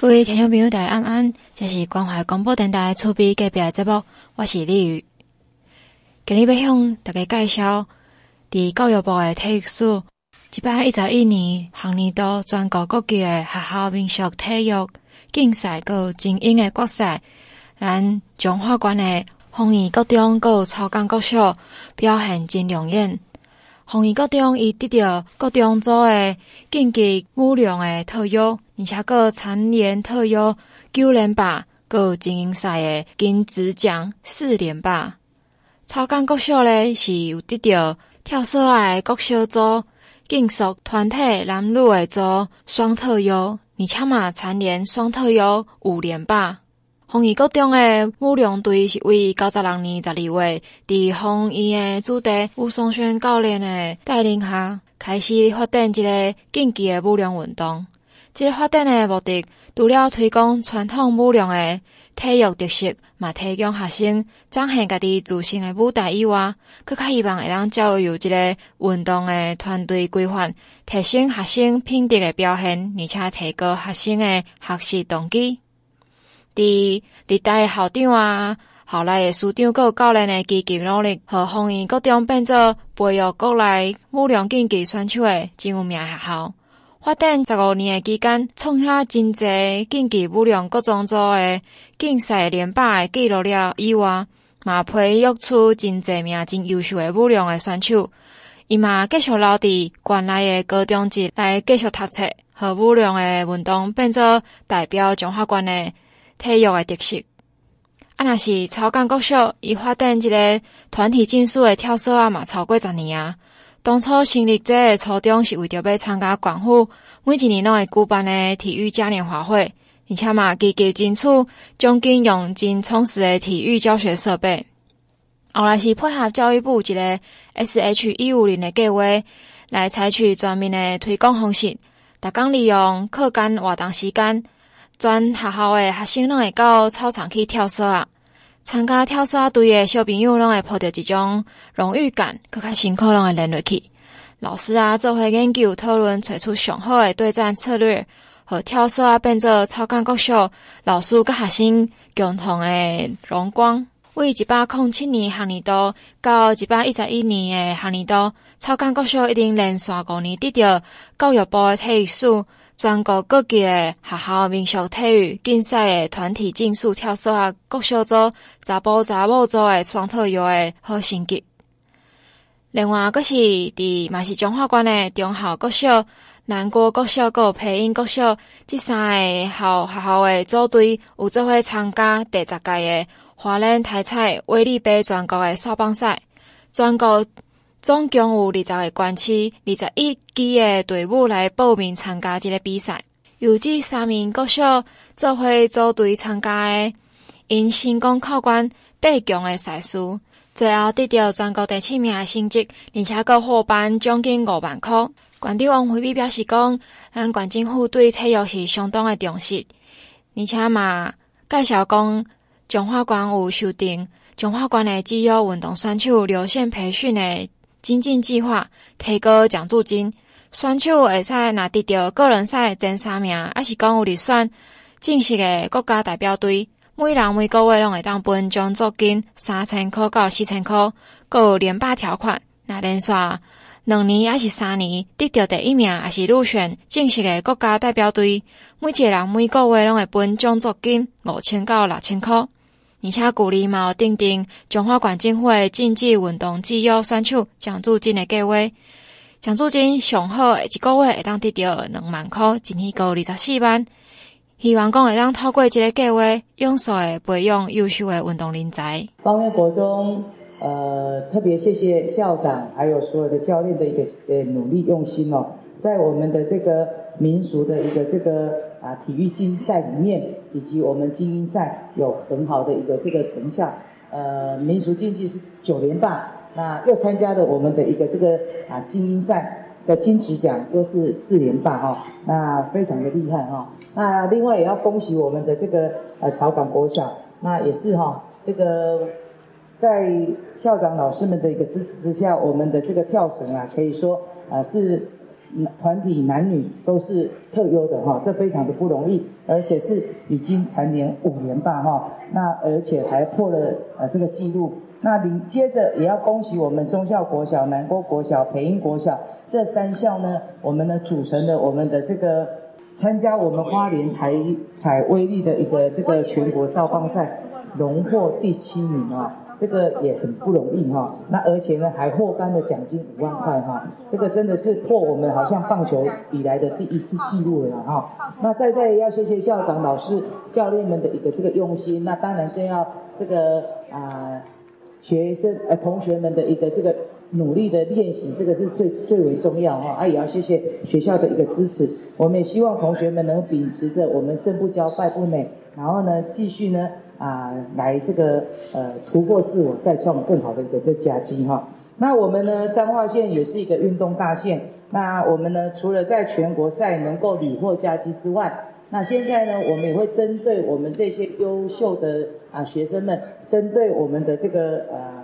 各位听众朋友，大家安安，这是关怀广播电台厝边隔壁的节目，我是李宇。今日要向大家介绍，伫教育部的体育署，一百一十一年学年度全国各级的学校民俗体育竞赛，佮精英的国赛，咱中华关的凤仪国中佮草港国小表现真亮眼。凤仪国中伊得到国中组的竞技舞龙的特优。而且阁蝉联特优九连霸，阁精英赛的金质奖四连霸。草港国小咧是有得到跳绳的国小组、竞速团体男女的组双特优，而且嘛蝉联双特优五连霸。凤仪国中的舞龙队是为九十六年十二月，伫凤仪的主席吴松轩教练的带领下，开始发展一个竞技的舞龙运动。这个发展的目的，除了推广传统舞龙的体育特色，嘛提供学生展现家己自身的舞台以外，更加希望会当教育有一个运动的团队规范，提升学生品德的表现，而且提高学生的学习动机。伫历代校长啊、后来的师长、各教练的积极努力，和凤仪国中变做培育国内舞龙竞技选手的真有名学校。发展十五年的期间，创下真侪竞技舞龙各中组的竞赛连霸的纪录了以外，嘛培育出真侪名真优秀的舞龙的选手。伊嘛继续留伫县内的高中级来继续读册，和舞龙的运动变做代表中华县的体育的特色。啊，若是草港国小，伊发展一个团体竞速的跳绳啊，嘛超过十年啊。当初成立这个初衷是为着要参加广府每一年拢会举办的体育嘉年华会，而且嘛积极争取奖金用真充实的体育教学设备。后来是配合教育部一个 S H 一五零的计划，来采取全面的推广方式，逐工利用课间活动时间，全学校的学生拢会到操场去跳绳啊。参加跳绳队的小朋友拢会抱着一种荣誉感，更加辛苦拢会练落去。老师啊，做伙研究讨论，找出上好的对战策略，和跳绳啊变做草港国小老师甲学生共同的荣光。为一百零七年学年度到一百一十一年的学年度，草港国小已经连续五年得到教育部的体育署。全国各级的学校民俗体育竞赛的团体竞速跳绳啊，各小组查甫查某组的双特优的好成绩。另外，阁是伫嘛是中华馆的中校国小、南国国小、阁培英国小这三个校学校的组队有做伙参加第十届的华联台彩威力杯全国的少棒赛，全国。总共有二十个县市、二十一支的队伍来报名参加这个比赛。由这三名国小做伙组队参加的，因成功考关八强的赛事，最后得到全国第七名的成绩，而且阁获颁奖金五万块。县长王惠美表示讲，咱县政府对体育是相当的重视，而且嘛介绍讲，中华县有修订中华县的肌肉运动选手流线培训的。精进计划提高奖助金，选手会使拿得到个人赛前三名，还是讲有入选正式的国家代表队，每人每个月拢会当分奖助金三千块到四千块，阁有连霸条款。那连续两年还是三年得到第一名，还是入选正式的国家代表队，每一个人每个月拢会分奖助金五千到六千块。而且鼓励嘛，订定中华县政府的竞技运动肌肉选手奖助金的计划，奖助金上好一个月会当得到两万块，一年够二十四万。希望讲会当透过这个计划，用数的培养优秀的运动人才。芳苑国中，呃，特别谢谢校长还有所有的教练的一个呃努力用心哦，在我们的这个民俗的一个这个。啊，体育竞赛里面，以及我们精英赛有很好的一个这个成效。呃，民俗竞技是九连霸，那又参加了我们的一个这个啊精英赛的金质奖，又是四连霸哈、哦，那非常的厉害哈、哦。那另外也要恭喜我们的这个呃草港国小，那也是哈、这个在校长老师们的一个支持之下，我们的这个跳绳啊，可以说啊是。团体男女都是特优的哈，这非常的不容易，而且是已经蝉联五年吧哈，那而且还破了呃这个记录。那紧接着也要恭喜我们忠孝国小、南郭国小、培英国小这三校呢，我们呢组成了我们的这个参加我们花莲台彩威力的一个这个全国少棒赛，荣获第七名啊。这个也很不容易哈，那而且呢还获颁了奖金五万块哈，这个真的是破我们好像棒球以来的第一次记录了哈。那在这里要谢谢校长、老师、教练们的一个这个用心，那当然更要这个啊、学生呃同学们的一个这个努力的练习，这个是最最为重要哈。啊也要谢谢学校的一个支持，我们也希望同学们能秉持着我们胜不骄败不馁，然后呢继续呢。啊，来这个呃突破自我，再创更好的一个这佳绩哈。那我们呢，彰化县也是一个运动大县。那我们呢，除了在全国赛能够屡获佳绩之外，那现在呢，我们也会针对我们这些优秀的啊学生们，针对我们的这个呃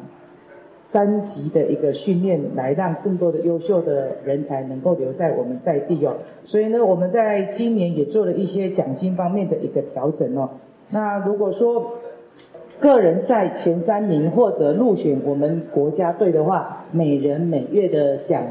三级的一个训练，来让更多的优秀的人才能够留在我们在地哦。所以呢，我们在今年也做了一些奖金方面的一个调整哦。那如果说个人赛前三名或者入选我们国家队的话，每人每月的奖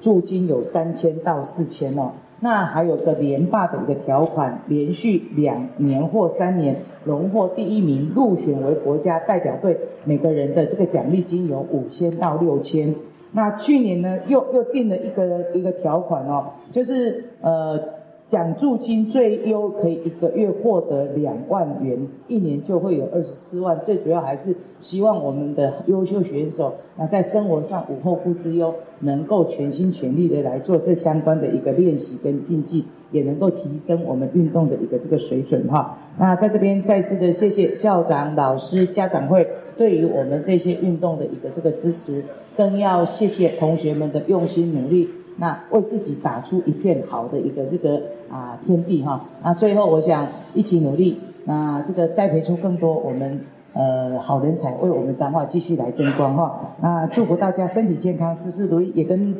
助金有三千到四千哦。那还有个连霸的一个条款，连续两年或三年荣获第一名，入选为国家代表队，每个人的这个奖励金有五千到六千。那去年呢，又又定了一个一个条款哦，就是呃。奖助金最优可以一个月获得两万元，一年就会有二十四万。最主要还是希望我们的优秀选手，那在生活上无后顾之忧，能够全心全力的来做这相关的一个练习跟竞技，也能够提升我们运动的一个这个水准哈。那在这边再次的谢谢校长、老师、家长会对于我们这些运动的一个这个支持，更要谢谢同学们的用心努力。那为自己打出一片好的一个这个啊天地哈，那最后我想一起努力，那这个栽培出更多我们呃好人才，为我们彰化继续来争光哈。那祝福大家身体健康，事事如意。也跟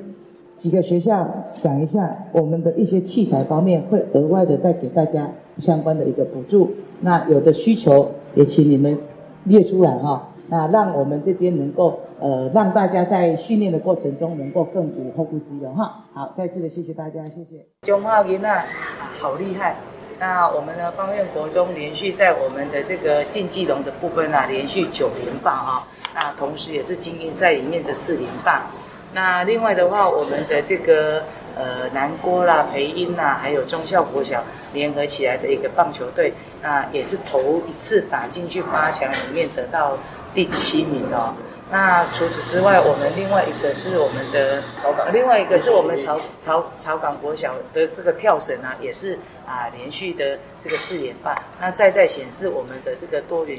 几个学校讲一下，我们的一些器材方面会额外的再给大家相关的一个补助。那有的需求也请你们列出来哈。那让我们这边能够。呃，让大家在训练的过程中能够更无后顾之忧哈。好，再次的谢谢大家，谢谢。中华囡仔啊，好厉害！那我们呢，芳苑国中连续在我们的这个竞技龙的部分啊，连续九连霸啊。那同时也是精英赛里面的四连霸。那另外的话，我们的这个呃南郭啦、培英啦，还有忠孝国小联合起来的一个棒球队，那也是头一次打进去八强里面得到第七名哦。那除此之外，我们另外一个是我们的草港，另外一个是我们草草草港国小的这个跳绳啊，也是啊连续的这个四连霸。那再再显示我们的这个多元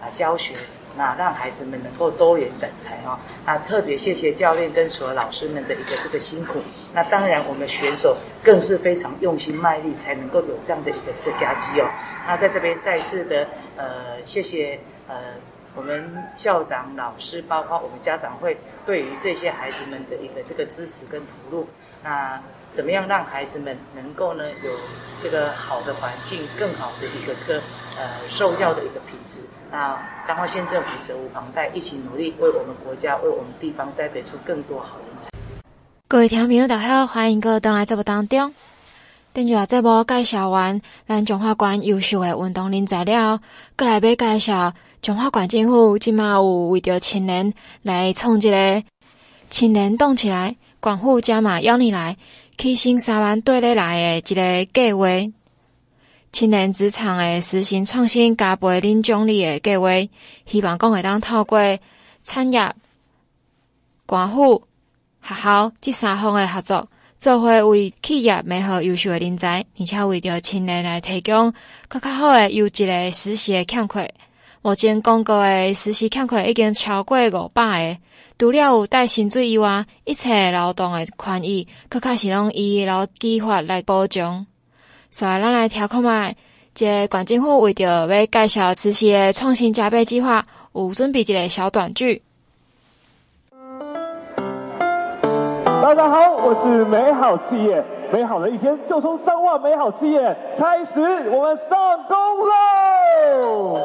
啊教学，那让孩子们能够多元展才哦。那特别谢谢教练跟所有老师们的一个这个辛苦。那当然我们选手更是非常用心卖力，才能够有这样的一个这个佳绩哦。那在这边再次的呃谢谢呃。我们校长、老师，包括我们家长会，对于这些孩子们的一个这个支持跟投入，那怎么样让孩子们能够呢有这个好的环境，更好的一个这个呃受教的一个品质？那彰化县政府责无旁贷，一起努力，为我们国家、为我们地方栽培出更多好人才。各位听众朋友，大家好，欢迎各位登来节目当中。等下节目介绍完咱中华关优秀的运动人才了，搁来要介绍。中华县政府今嘛有为着青年来创一个青年动起来，关护加码邀你来，起薪三万对你来的一个计划，青年职场的实行创新加倍领奖励的计划，希望讲会当透过产业、关护、学校这三方的合作，做伙为企业美好优秀的人才，而且为着青年来提供更较好的优质的实习的欠缺。目前公告的实习欠款已经超过五百个，除了有带薪水以外，一切劳动的权益，佫较是拢以劳基法来保障。所以，咱来听看觅，这县政府为着要介绍实习的创新加倍计划，有准备一个小短剧。大家好，我是美好企业，美好的一天就从彰化美好企业开始，我们上工喽！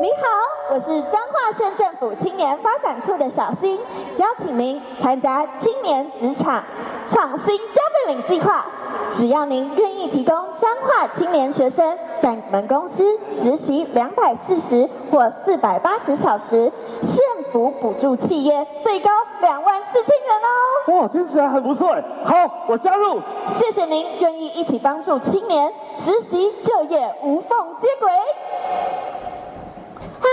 你好，我是彰化县政府青年发展处的小新，邀请您参加青年职场创新加倍领计划。只要您愿意提供彰化青年学生在你们公司实习两百四十或四百八十小时，县府补助企业最高两万四千元哦！哇，听起来很不错哎！好，我加入。谢谢您愿意一起帮助青年实习就业无缝接轨。嗨，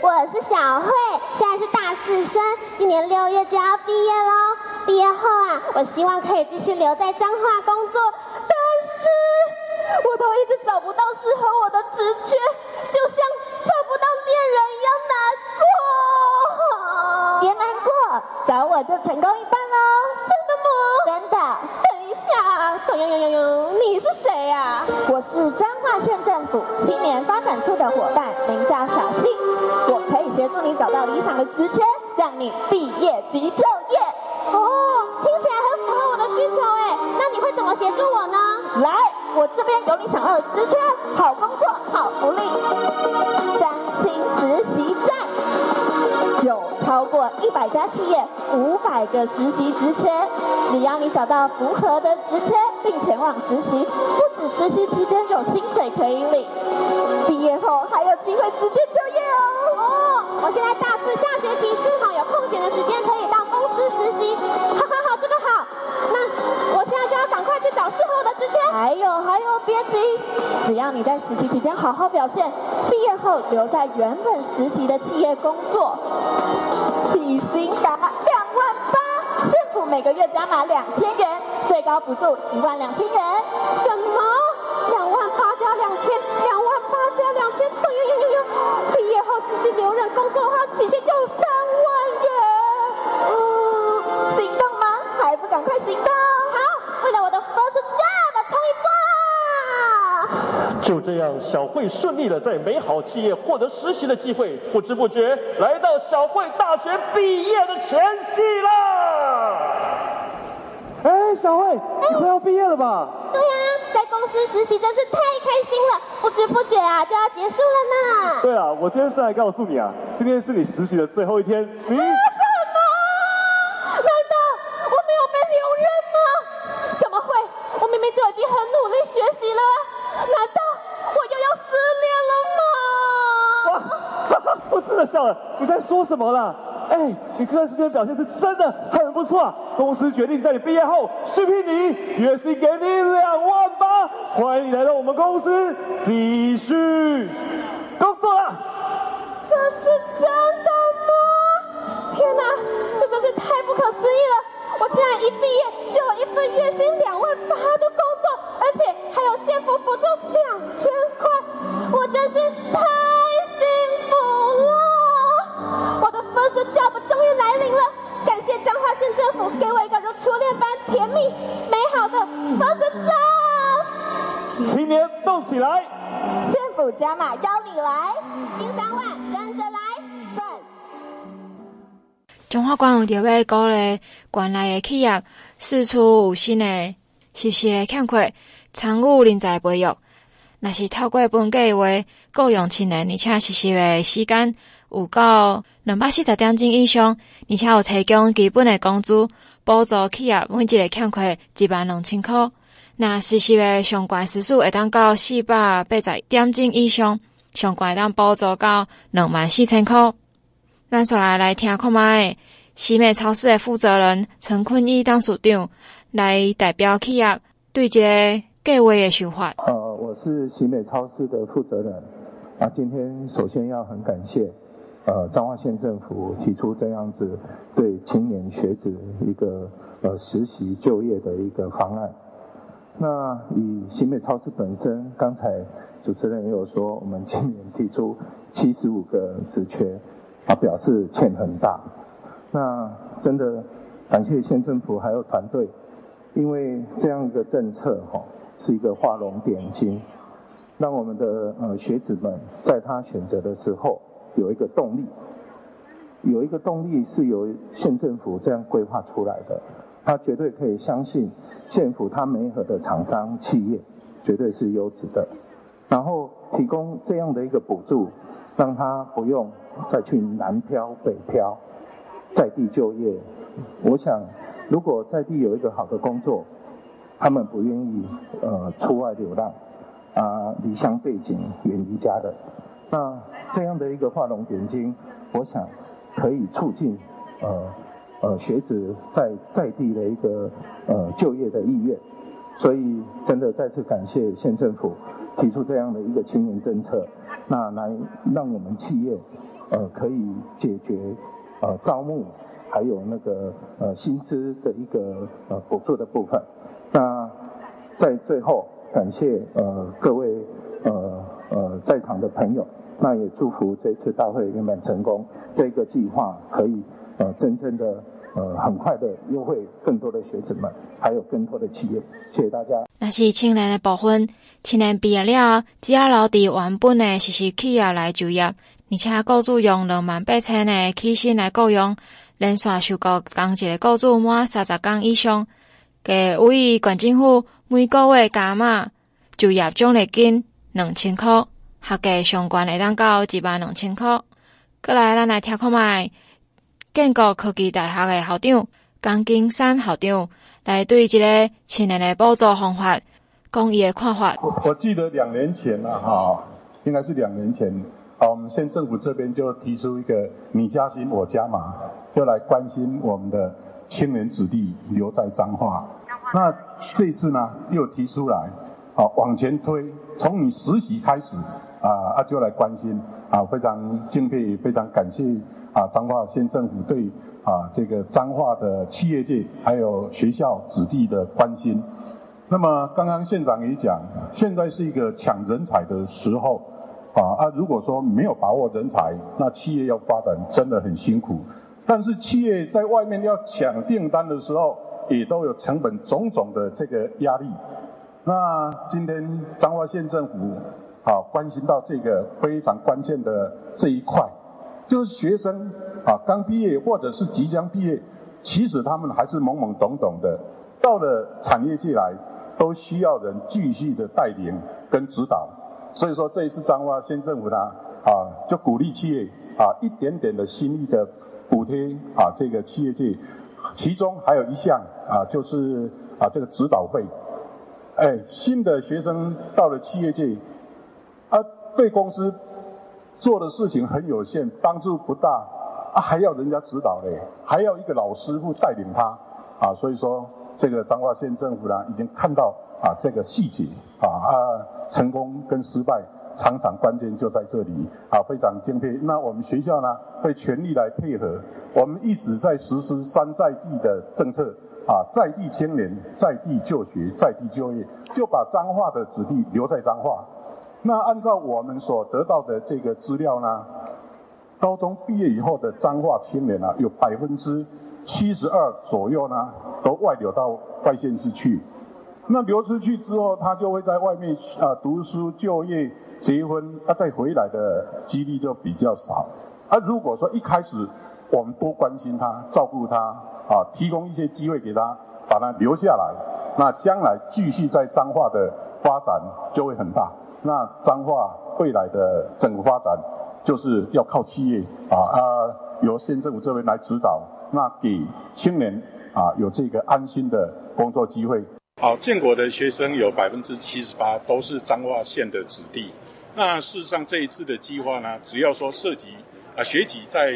我是小慧，现在是大四生，今年六月就要毕业喽。毕业后啊，我希望可以继续留在彰化工作，但是我都一直找不到适合我的职缺，就像找不到恋人一样难过。别难过，找我就成功一半喽！真的吗？真的。呦呦呦呦，你是谁呀？我是彰化县政府青年发展处的伙伴，名叫小新，我可以协助你找到理想的职缺，让你毕业即就业。哦，听起来很符合我的需求哎，那你会怎么协助我呢？来，我这边有你想要的职缺，好工作，好福利，彰青实习一百家企业，五百个实习职缺，只要你找到符合的职缺，并前往实习，不止实习期间有薪水可以领，毕业后还有机会直接就业哦。哦，我现在大四下学期，正好有空闲的时间可以到公司。实习，好好好，这个好。那去找适合的职缺。还有还有，别急，只要你在实习期间好好表现，毕业后留在原本实习的企业工作，起薪达两万八，政府每个月加码两千元，最高补助一万两千元。什么？两万八加两千，两万八加两千，哎呦呦呦呦！毕业后继续留任工作的话，起薪就三万元。行动吗？还不赶快行动！好，为了我的 first job 冲一波！就这样，小慧顺利的在美好企业获得实习的机会，不知不觉来到小慧大学毕业的前夕了。哎，小慧，你快要毕业了吧？对呀，在公司实习真是太开心了，不知不觉啊就要结束了呢。对啊，我今天是来告诉你啊，今天是你实习的最后一天，你。我真的笑了，你在说什么啦？哎，你这段时间表现是真的很不错啊！公司决定在你毕业后续聘你，月薪给你两万八，欢迎你来到我们公司继续工作啦！这是真的吗？天哪，这真是太不可思议了！我竟然一毕业就有一份月薪两万八的工作，而且还有幸福补助两千块，我真是太初恋般甜蜜美好的 first job。青年动起来，县府加码邀你来，薪三万跟着来。彰化县有特别鼓励县内的企业四处有新的实习的欠缺，参与人才培育。若是透过本计划雇佣青年，而且实习的时间有到两百四十点钟以上，而且有提供基本的工资，补助企业每一个欠款一万两千块。那实习的相关时数会当到四百八十点钟以上，相关会当补助到两万四千块。咱先来来听看觅，喜美超市的负责人陈坤义当署长来代表企业对这个计划的想法。呃，我是喜美超市的负责人。啊，今天首先要很感谢。呃，彰化县政府提出这样子对青年学子一个呃实习就业的一个方案。那以新美超市本身，刚才主持人也有说，我们今年提出七十五个职缺，啊，表示欠很大。那真的感谢县政府还有团队，因为这样一个政策哈、是一个画龙点睛，让我们的呃学子们在他选择的时候。有一个动力，有一个动力是由县政府这样规划出来的，他绝对可以相信县府他媒合的厂商企业绝对是优质的，然后提供这样的一个补助，让他不用再去南漂北漂，在地就业。我想，如果在地有一个好的工作，他们不愿意呃出外流浪，啊离乡背井远离家的，那这样的一个画龙点睛，我想。可以促进呃呃学子在在地的一个呃就业的意愿，所以真的再次感谢县政府提出这样的一个青年政策，那来让我们企业呃可以解决呃招募还有那个呃薪资的一个呃补助的部分。那在最后感谢呃各位呃呃在场的朋友。那也祝福这次大会圆满成功，这个计划可以呃真正的呃很快的优惠更多的学子们，还有更多的企业。谢谢大家。那是青年的部分，青年毕业了，只要留在原本的实习企业来就业，而且雇主用两万八千的起薪来雇佣，连续受雇工作的雇主满三十天以上，给为县政府每个月加码就业奖励金两千块。学计相关会当到一万两千块。过来，咱来听看卖建国科技大学的校长江金山校长来对这个青年的补助方法讲伊的看法。我我记得两年前啊，哈，应该是两年前，啊，我们县政府这边就提出一个你加薪我加码，就来关心我们的青年子弟留在彰化。那这次呢，又提出来，好往前推，从你实习开始。啊啊，就来关心啊，非常敬佩，非常感谢啊，彰化县政府对啊这个彰化的企业界还有学校子弟的关心。那么刚刚县长也讲，现在是一个抢人才的时候啊啊，如果说没有把握人才，那企业要发展真的很辛苦。但是企业在外面要抢订单的时候，也都有成本种种的这个压力。那今天彰化县政府。啊，关心到这个非常关键的这一块，就是学生啊刚毕业或者是即将毕业，其实他们还是懵懵懂懂的，到了产业界来，都需要人继续的带领跟指导。所以说这一次彰化县政府呢，啊就鼓励企业啊一点点的心意的补贴啊这个企业界，其中还有一项啊就是啊这个指导费，哎新的学生到了企业界。对公司做的事情很有限，帮助不大，啊，还要人家指导嘞，还要一个老师傅带领他，啊，所以说这个彰化县政府呢，已经看到啊这个细节，啊啊，成功跟失败常常关键就在这里，啊，非常敬佩。那我们学校呢，会全力来配合，我们一直在实施三在地的政策，啊，在地青年，在地就学，在地就业，就把彰化的子弟留在彰化。那按照我们所得到的这个资料呢，高中毕业以后的彰化青年啊，有百分之七十二左右呢，都外流到外县市去。那流出去之后，他就会在外面啊读书、就业、结婚，他、啊、再回来的几率就比较少。而、如果说一开始我们多关心他、照顾他啊，提供一些机会给他，把他留下来，那将来继续在彰化的发展就会很大。那彰化未来的整个发展，就是要靠企业啊啊，由县政府这边来指导，那给青年啊有这个安心的工作机会。好，建国的学生有百分之七十八都是彰化县的子弟。那事实上这一次的计划呢，只要说涉及啊学籍在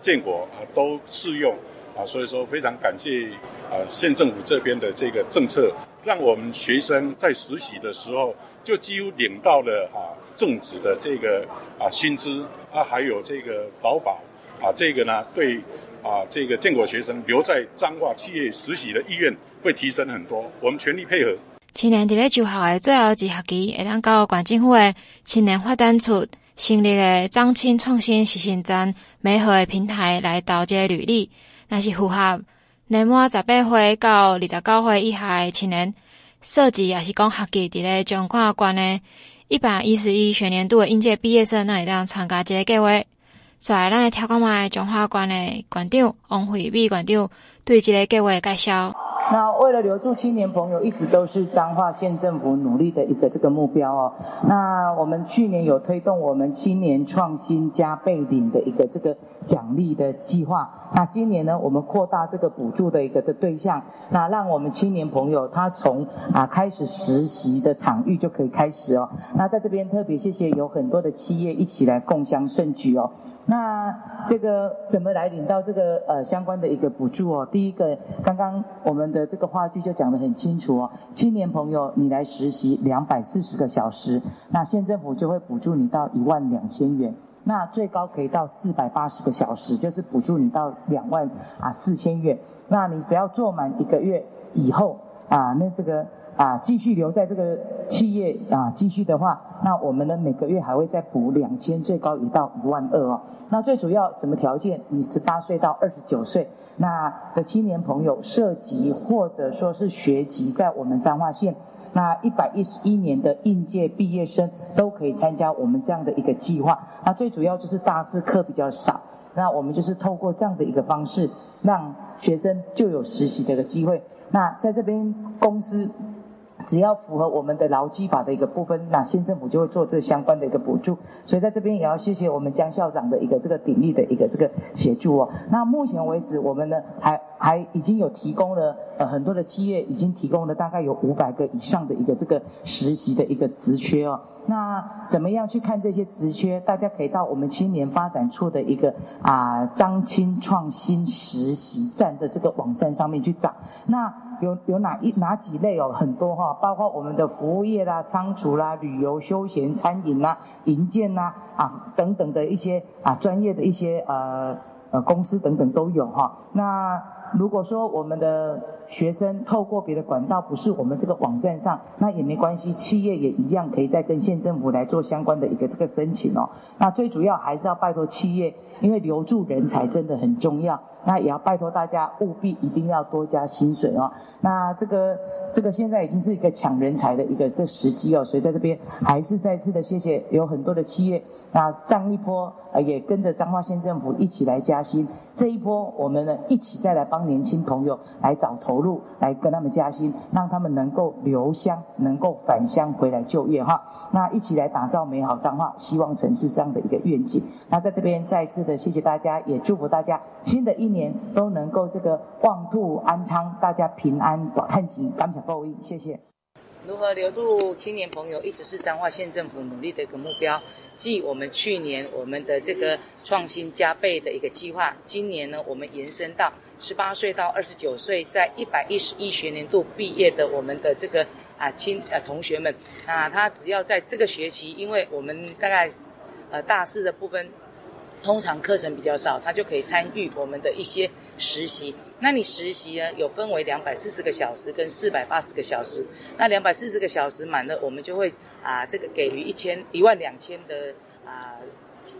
建国啊都适用啊，所以说非常感谢啊县政府这边的这个政策。让我们学生在实习的时候，就几乎领到了啊正职的这个啊薪资啊，还有这个劳保啊，这个呢对啊这个建国学生留在彰化企业实习的意愿会提升很多。我们全力配合。青年在就校的最后一学期，会当到县政府的青年发展处成立的彰青创新实习站美好的平台来投这个履历，那是符合。年满十八岁到二十九岁以下的青年，涉及也是讲学籍伫咧彰化县的一百一十一学年度的应届毕业生，那会当参加这个计划。所以，咱来听看卖彰化县的县长王惠美县长对这个计划的介绍。那为了留住青年朋友，一直都是彰化县政府努力的一个这个目标哦。那我们去年有推动我们青年创新加倍领的一个这个奖励的计划。那今年呢，我们扩大这个补助的一个的对象，那让我们青年朋友他从啊开始实习的场域就可以开始哦。那在这边特别谢谢有很多的企业一起来共襄盛举哦。那这个怎么来领到这个呃相关的一个补助哦？第一个，刚刚我们的这个话剧就讲得很清楚哦。青年朋友，你来实习两百四十个小时，那县政府就会补助你到一万两千元。那最高可以到四百八十个小时，就是补助你到两万啊四千元。那你只要做满一个月以后啊，那这个。啊，继续留在这个企业啊，继续的话，那我们呢每个月还会再补两千，最高一到一万二哦。那最主要什么条件？你十八岁到二十九岁，那的青年朋友涉及或者说是学籍在我们彰化县，那一百一十一年的应届毕业生都可以参加我们这样的一个计划。那最主要就是大四课比较少，那我们就是透过这样的一个方式，让学生就有实习的一个机会。那在这边公司。只要符合我们的劳基法的一个部分，那县政府就会做这相关的一个补助。所以在这边也要谢谢我们江校长的一个这个鼎力的一个这个协助哦。那目前为止，我们呢还还已经有提供了呃很多的企业已经提供了大概有五百个以上的一个这个实习的一个职缺哦。那怎么样去看这些职缺？大家可以到我们青年发展处的一个啊张青创新实习站的这个网站上面去找。那有有哪一哪几类哦？很多哈，包括我们的服务业啦、仓储啦、旅游休闲、餐饮啦、营建啦啊等等的一些啊专业的一些呃呃公司等等都有哈。那如果说我们的学生透过别的管道，不是我们这个网站上，那也没关系，企业也一样可以再跟县政府来做相关的一个这个申请哦。那最主要还是要拜托企业，因为留住人才真的很重要。那也要拜托大家务必一定要多加薪水哦。那这个这个现在已经是一个抢人才的一个这时机哦，所以在这边还是再次的谢谢有很多的企业。那上一波也跟着彰化县政府一起来加薪，这一波我们呢一起再来帮年轻朋友来找投入，来跟他们加薪，让他们能够留乡，能够返乡回来就业哈。那一起来打造美好彰化，希望城市这样的一个愿景。那在这边再次的谢谢大家，也祝福大家新的一年都能够这个旺兔安昌，大家平安短看景，感谢各位，谢谢。如何留住青年朋友，一直是彰化县政府努力的一个目标。继我们去年我们的这个创新加倍的一个计划，今年呢，我们延伸到十八岁到二十九岁，在一百一十一学年度毕业的我们的这个啊青呃同学们，啊他只要在这个学期，因为我们大概呃大四的部分。通常课程比较少，他就可以参与我们的一些实习。那你实习呢，有分为两百四十个小时跟四百八十个小时。那两百四十个小时满了，我们就会啊，这个给予一千一万两千的啊，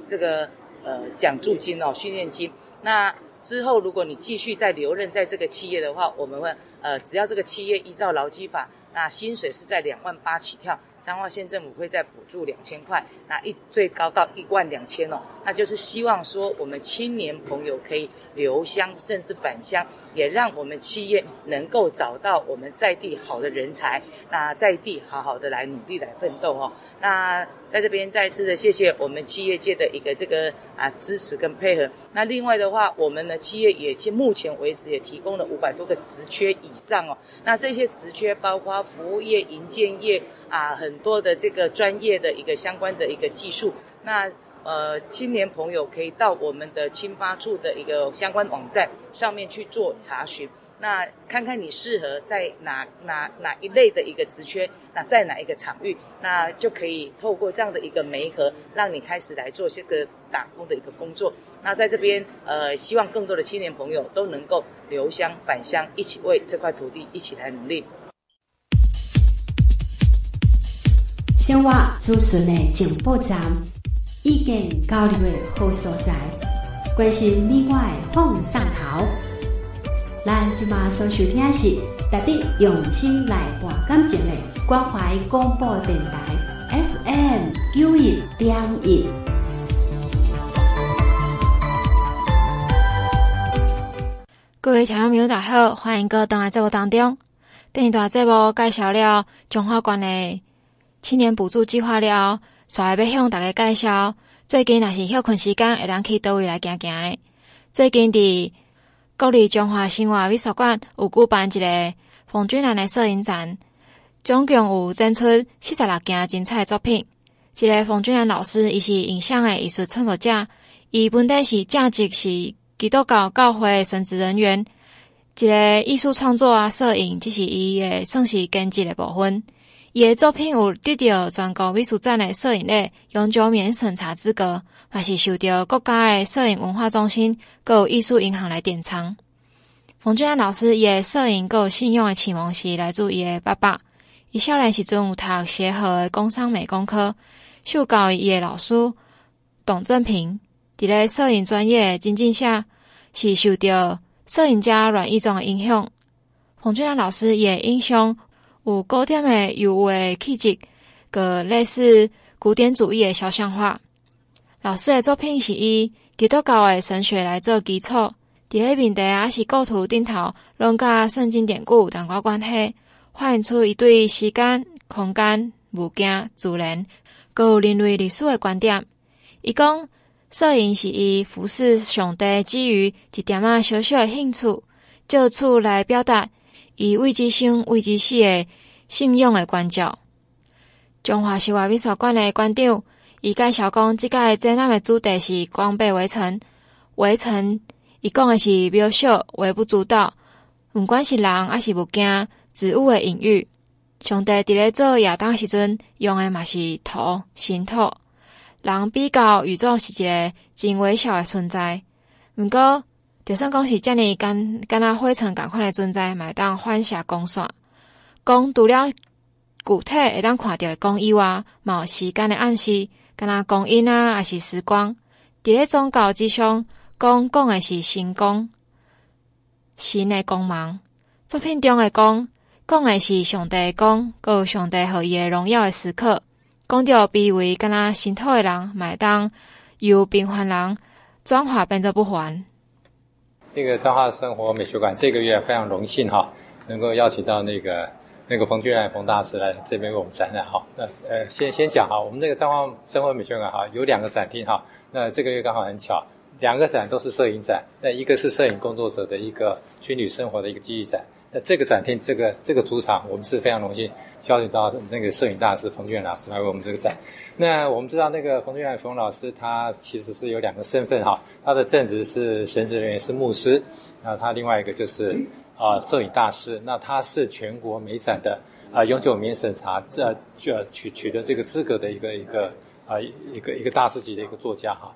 这个呃奖助金哦，训练金。那之后如果你继续再留任在这个企业的话，我们会呃，只要这个企业依照劳基法，那薪水是在两万八起跳。彰化县政府会再补助两千块，那一最高到一万两千哦，那就是希望说我们青年朋友可以留乡甚至返乡，也让我们企业能够找到我们在地好的人才，那在地好好的来努力来奋斗哦。那在这边再一次的谢谢我们企业界的一个这个啊支持跟配合。那另外的话，我们的企业也其目前为止也提供了五百多个职缺以上哦。那这些职缺包括服务业、营建业啊。很多的这个专业的一个相关的一个技术，那呃青年朋友可以到我们的青发处的一个相关网站上面去做查询，那看看你适合在哪哪哪一类的一个职缺，那在哪一个场域，那就可以透过这样的一个媒合，让你开始来做这个打工的一个工作。那在这边呃，希望更多的青年朋友都能够留乡返乡，一起为这块土地一起来努力。生活资讯的情报站，意见交流的好所在，关心你我的放上头。咱即马收收听是特别用心来播感情的关怀广播电台 FM 九一点一。各位听众朋友，大家好，欢迎各位登来节目当中。第二段节播介绍了中华关的青年补助计划了。稍后要向大家介绍最近若是休困时间会当去叨位来行行的。最近伫国立中华生活美术馆有举办一个冯俊南的摄影展，总共有展出四十六件精彩的作品。一个冯俊南老师，伊是影像的艺术创作者，伊本底是正职是。基督教教会的神职人员，一个艺术创作啊，摄影，这是伊的算是兼职的部分。伊个作品有得到全国美术展的摄影类永久免审查资格，还是受到国家的摄影文化中心、各艺术银行来典藏。冯俊安老师伊个摄影阁有信用的启蒙是来自伊个爸爸。伊少年时阵有读协和的工商美工科，受教伊个老师董正平。伫咧摄影专业精进下，是受到摄影家阮义忠的影响。冯俊安老师也印象有古典的优美气质，个类似古典主义的肖像画。老师的作品是以基督教的神学来做基础，伫咧面地也是构图顶头，拢甲圣经典故有淡薄关系，反映出伊对时间、空间、物件、自然，阁有人类历史的观点。伊讲。摄影是以服侍上帝基于一点仔小小的兴趣，借此来表达以为之生为之死的信仰的关照。中华西外美术馆的馆长伊介绍讲，即个展览的主题是光背围城。围城伊讲的是渺小、微不足道，毋管是人还是物件、植物的隐喻。上帝伫咧做亚当时阵用的嘛是土、新土。人比较宇宙是一个真微小的存在，毋过就算讲是遮尔干干那灰尘共款的存在，嘛会当反射光线。光除了具体会当看到的光以外，嘛有时间的暗示，干那光阴啊，还是时光。伫咧宗教之上，光讲的是神光，神的光芒。作品中的光，讲的是上帝诶光，阁有上帝予伊的荣耀的时刻。讲到卑微，敢若心土的人，买当由平凡人转化变作不凡。那个彰化生活美学馆这个月非常荣幸哈，能够邀请到那个那个冯俊安冯大师来这边为我们展览哈。那呃，先先讲哈，我们这个彰化生活美学馆哈有两个展厅哈。那这个月刚好很巧，两个展都是摄影展。那一个是摄影工作者的一个军旅生活的一个记忆展。那这个展厅，这个这个主场，我们是非常荣幸邀请到那个摄影大师冯俊老师来为我们这个展。那我们知道，那个冯俊安冯老师他其实是有两个身份哈，他的正职是神职人员，是牧师，那他另外一个就是啊、摄影大师。那他是全国美展的啊、永久免审查这就取取得这个资格的一个一个啊、一个一个大师级的一个作家哈。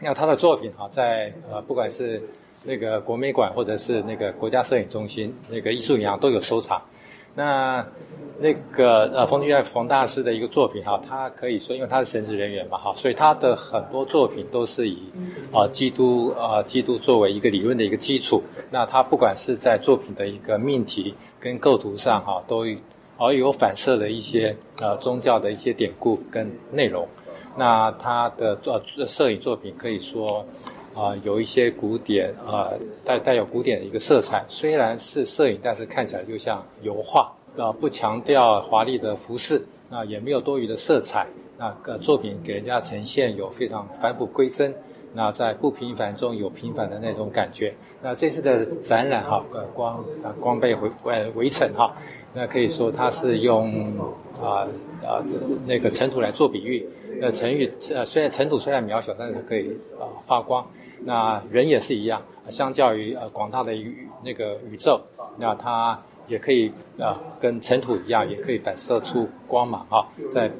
那他的作品哈，在呃不管是那个国美馆或者是那个国家摄影中心，那个艺术银行都有收藏。那那个呃，冯俊安冯大师的一个作品哈，他可以说，因为他是神职人员嘛哈，所以他的很多作品都是以啊基督啊基督作为一个理论的一个基础。那他不管是在作品的一个命题跟构图上哈，都而有反射的一些呃宗教的一些典故跟内容。那他的呃摄影作品可以说。啊、有一些古典啊，带、带有古典的一个色彩。虽然是摄影，但是看起来就像油画啊、不强调华丽的服饰，那、呃、也没有多余的色彩。那个作品给人家呈现有非常返璞归真。那、在不平凡中有平凡的那种感觉。那这次的展览哈，呃，光啊光被围围围城哈，那可以说它是用啊啊、那个尘土来做比喻。那尘雨呃虽然尘土虽然渺小，但是它可以啊、发光。那人也是一样，相较于呃广大的宇那个宇宙，那它也可以、呃、跟尘土一样，也可以反射出光芒啊，在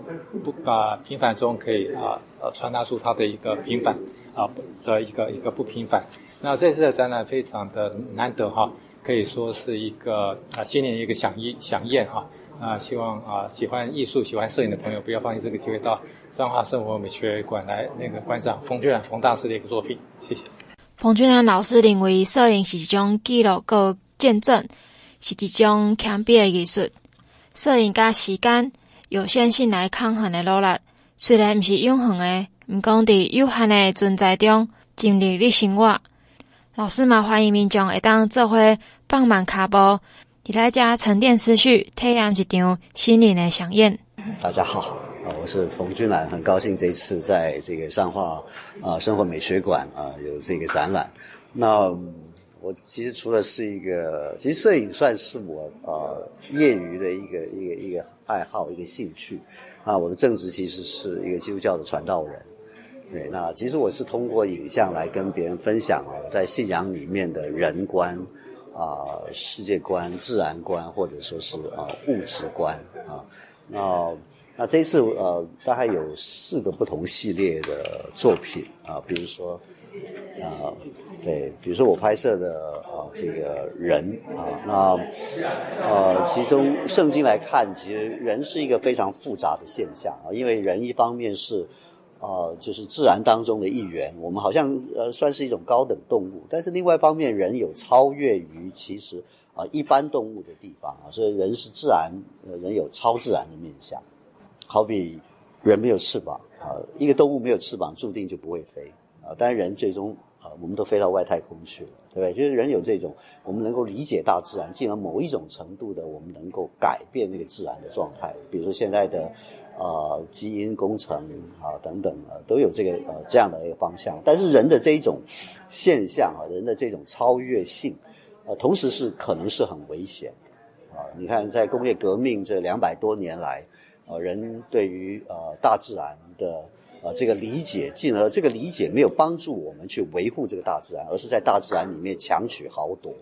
不把、平凡中可以啊呃传达出它的一个平凡啊的一个一个不平凡。那这次的展览非常的难得哈，可以说是一个啊新年一个饗宴饗宴哈。啊希望啊喜欢艺术、喜欢摄影的朋友不要放弃这个机会到彰化生活美学馆来那个观赏冯俊安冯大师的一个作品。谢谢。冯俊安老师认为，摄影是一种记录和见证，是一种强逼的艺术。摄影加时间有限性来抗衡的努力，虽然不是永恒的，毋讲伫有限的存在中尽力的生活。老师嘛，欢迎民众会当做伙放慢脚步，伫来家沉淀思绪，体验一场心灵的饗宴。大家好，啊我是冯君兰，很高兴这一次在这个上化啊生活美学馆啊有这个展览。那我其实除了是一个，其实摄影算是我呃业余的一个一个一个爱好，一个兴趣啊。我的正职其实是一个基督教的传道人。对，那其实我是通过影像来跟别人分享哦，在信仰里面的人观啊、世界观、自然观，或者说是啊、物质观啊。那那这次呃，大概有四个不同系列的作品啊，比如说啊，对，比如说我拍摄的啊这个人啊，那呃，其中圣经来看，其实人是一个非常复杂的现象啊，因为人一方面是。啊、就是自然当中的一员，我们好像呃算是一种高等动物，但是另外一方面，人有超越于其实啊、一般动物的地方啊，所以人是自然，人有超自然的面向。好比人没有翅膀啊、一个动物没有翅膀，注定就不会飞啊，但是人最终啊、我们都飞到外太空去了，对不对？就是人有这种，我们能够理解大自然，进而某一种程度的，我们能够改变那个自然的状态，比如说现在的。啊、基因工程啊等等啊，都有这个呃这样的一个方向。但是人的这一种现象啊，人的这种超越性，呃，同时是可能是很危险啊。你看，在工业革命这两百多年来，呃，人对于呃大自然的呃这个理解，进而这个理解没有帮助我们去维护这个大自然，而是在大自然里面强取豪夺。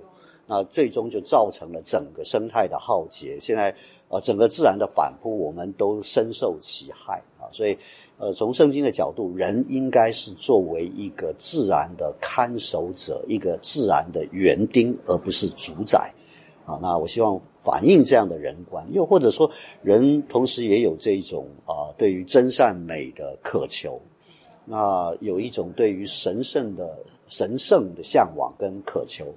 那最终就造成了整个生态的浩劫。现在，呃，整个自然的反扑，我们都深受其害啊。所以，呃，从圣经的角度，人应该是作为一个自然的看守者，一个自然的园丁，而不是主宰啊。那我希望反映这样的人观，又或者说，人同时也有这种啊，对于真善美的渴求，那有一种对于神圣的神圣的向往跟渴求。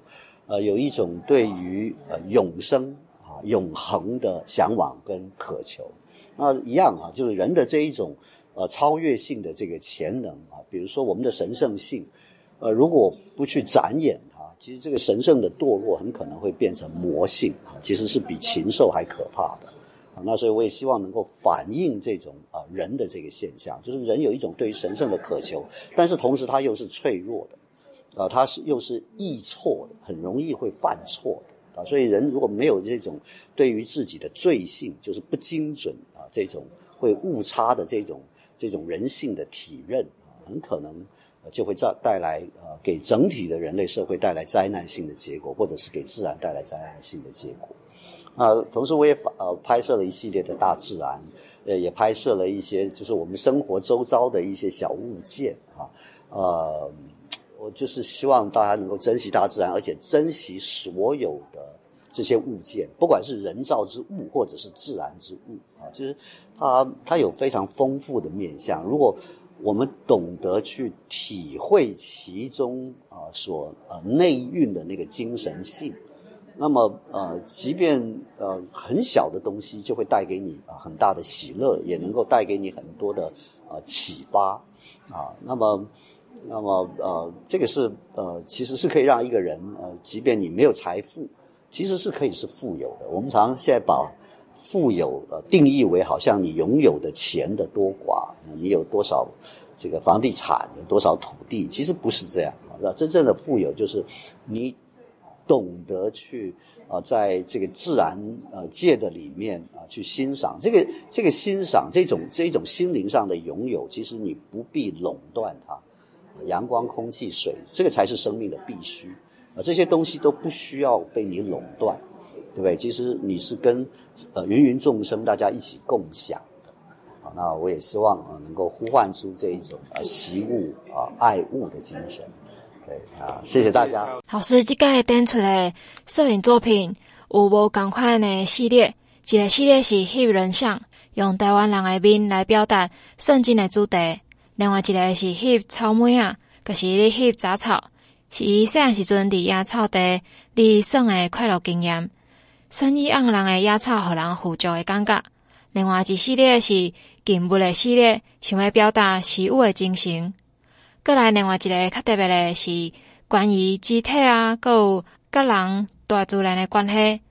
呃，有一种对于呃永生啊、永恒的向往跟渴求，那一样啊，就是人的这一种呃超越性的这个潜能啊，比如说我们的神圣性，呃，如果不去展演它，其实这个神圣的堕落很可能会变成魔性啊，其实是比禽兽还可怕的。那所以我也希望能够反映这种啊人的这个现象，就是人有一种对于神圣的渴求，但是同时他又是脆弱的。啊，它是又是易错的，很容易会犯错的啊，所以人如果没有这种对于自己的罪性，就是不精准啊，这种会误差的这种这种人性的体认啊，很可能就会造带来啊，给整体的人类社会带来灾难性的结果，或者是给自然带来灾难性的结果。啊，同时我也呃拍摄了一系列的大自然，呃，也拍摄了一些就是我们生活周遭的一些小物件啊，呃。我就是希望大家能够珍惜大自然，而且珍惜所有的这些物件，不管是人造之物或者是自然之物啊，其实它它有非常丰富的面向。如果我们懂得去体会其中啊所呃内蕴的那个精神性，那么呃，即便呃很小的东西，就会带给你啊很大的喜乐，也能够带给你很多的呃启发啊。那么。那么，呃，这个是呃，其实是可以让一个人，呃，即便你没有财富，其实是可以是富有的。我们常现在把富有呃定义为好像你拥有的钱的多寡，你有多少这个房地产，有多少土地，其实不是这样。那真正的富有就是你懂得去啊、在这个自然呃界的里面啊、去欣赏这个这个欣赏这种这种心灵上的拥有，其实你不必垄断它。阳光、空气、水，这个才是生命的必须啊！这些东西都不需要被你垄断，对不对？其实你是跟呃芸芸众生大家一起共享的啊！那我也希望啊能够呼唤出这一种啊惜物啊爱物的精神。对啊，谢谢大家。老师，这个展出的摄影作品有无同款的系列？一个系列是翕人像，用台湾人的面来表达圣经的主题。另外一个是翕草莓啊，就是咧翕杂草，是伊细汉时阵伫野草地里耍的快乐经验，生意盎然的野草，互人富足的感觉。另外一系列是静物的系列，想要表达惜物的精神。过来另外一个较特别的是关于机体啊，阁有甲人大自然的关系。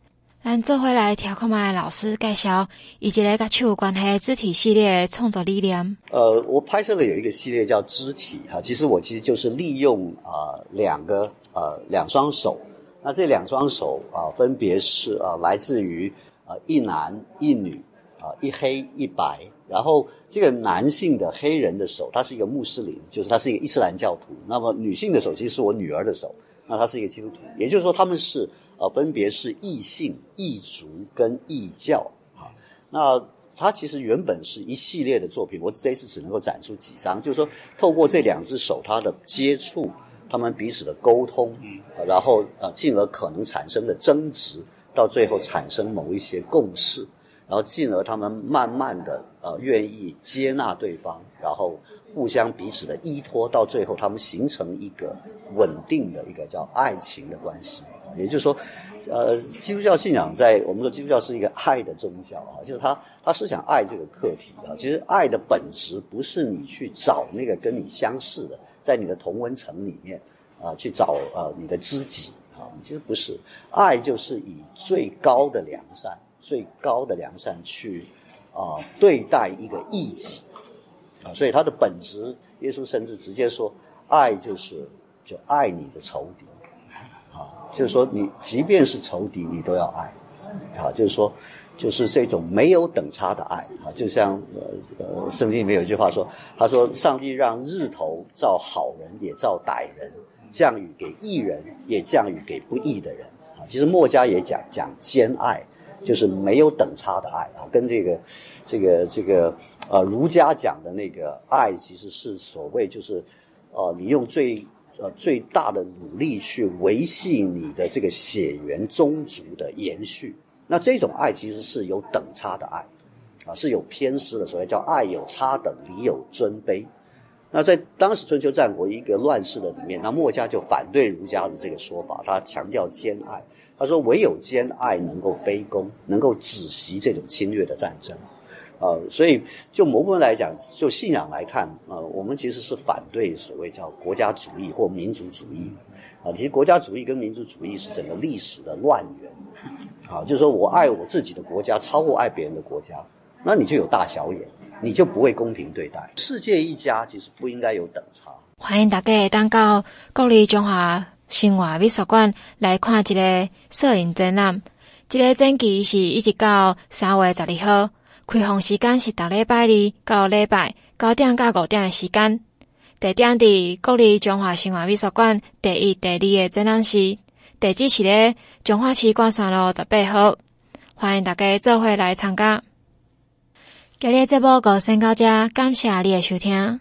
咱做回来听看麦老师介绍，以及咧甲手有关系肢体系列创作理念。呃，我拍摄的有一个系列叫肢体哈，其实我其实就是利用啊、呃、两个呃两双手，那这两双手啊、分别是啊、来自于、呃、一男一女啊、一黑一白，然后这个男性的黑人的手，他是一个穆斯林，就是他是一个伊斯兰教徒，那么女性的手其实是我女儿的手。那他是一个基督徒，也就是说他们是呃分别是异性、异族跟异教啊。那他其实原本是一系列的作品，我这一次只能够展出几张，就是说透过这两只手他的接触，他们彼此的沟通，然后呃进而可能产生的争执，到最后产生某一些共识。然后进而他们慢慢的呃愿意接纳对方，然后互相彼此的依托，到最后他们形成一个稳定的一个叫爱情的关系。也就是说，呃，基督教信仰在我们说基督教是一个爱的宗教啊，就是他他是想爱这个课题啊。其实爱的本质不是你去找那个跟你相似的，在你的同温层里面啊去找呃你的知己啊，其实不是，爱就是以最高的良善。最高的良善去啊、对待一个异己。啊，所以他的本质，耶稣甚至直接说，爱就是就爱你的仇敌。啊，就是说你即便是仇敌，你都要爱。啊，就是说就是这种没有等差的爱。啊，就像呃呃圣经里面有一句话说，他说上帝让日头照好人也照歹人，降雨给义人也降雨给不义的人。啊，其实墨家也讲讲兼爱。就是没有等差的爱啊，跟这个，这个这个呃儒家讲的那个爱，其实是所谓就是，呃，你用最呃最大的努力去维系你的这个血缘宗族的延续。那这种爱其实是有等差的爱，啊，是有偏私的，所谓叫爱有差等，礼有尊卑。那在当时春秋战国一个乱世的里面，那墨家就反对儒家的这个说法，他强调兼爱。他说：“唯有兼爱能够非攻，能够止息这种侵略的战争，呃，所以就某部分来讲，就信仰来看，呃，我们其实是反对所谓叫国家主义或民族主义，啊、其实国家主义跟民族主义是整个历史的乱源，啊，就是说我爱我自己的国家超过爱别人的国家，那你就有大小眼，你就不会公平对待。世界一家其实不应该有等差。”欢迎大家登到国立中华生活美术馆来看一个摄影展览。这个展期是一直到三月十二号，开放时间是逐礼拜二到礼拜九点到五点的时间。地点伫国立中华生活美术馆第一、第二个展览室，地址是咧中华区关山路十八号。欢迎大家做伙来参加。今日节目就先到这，感谢你的收听。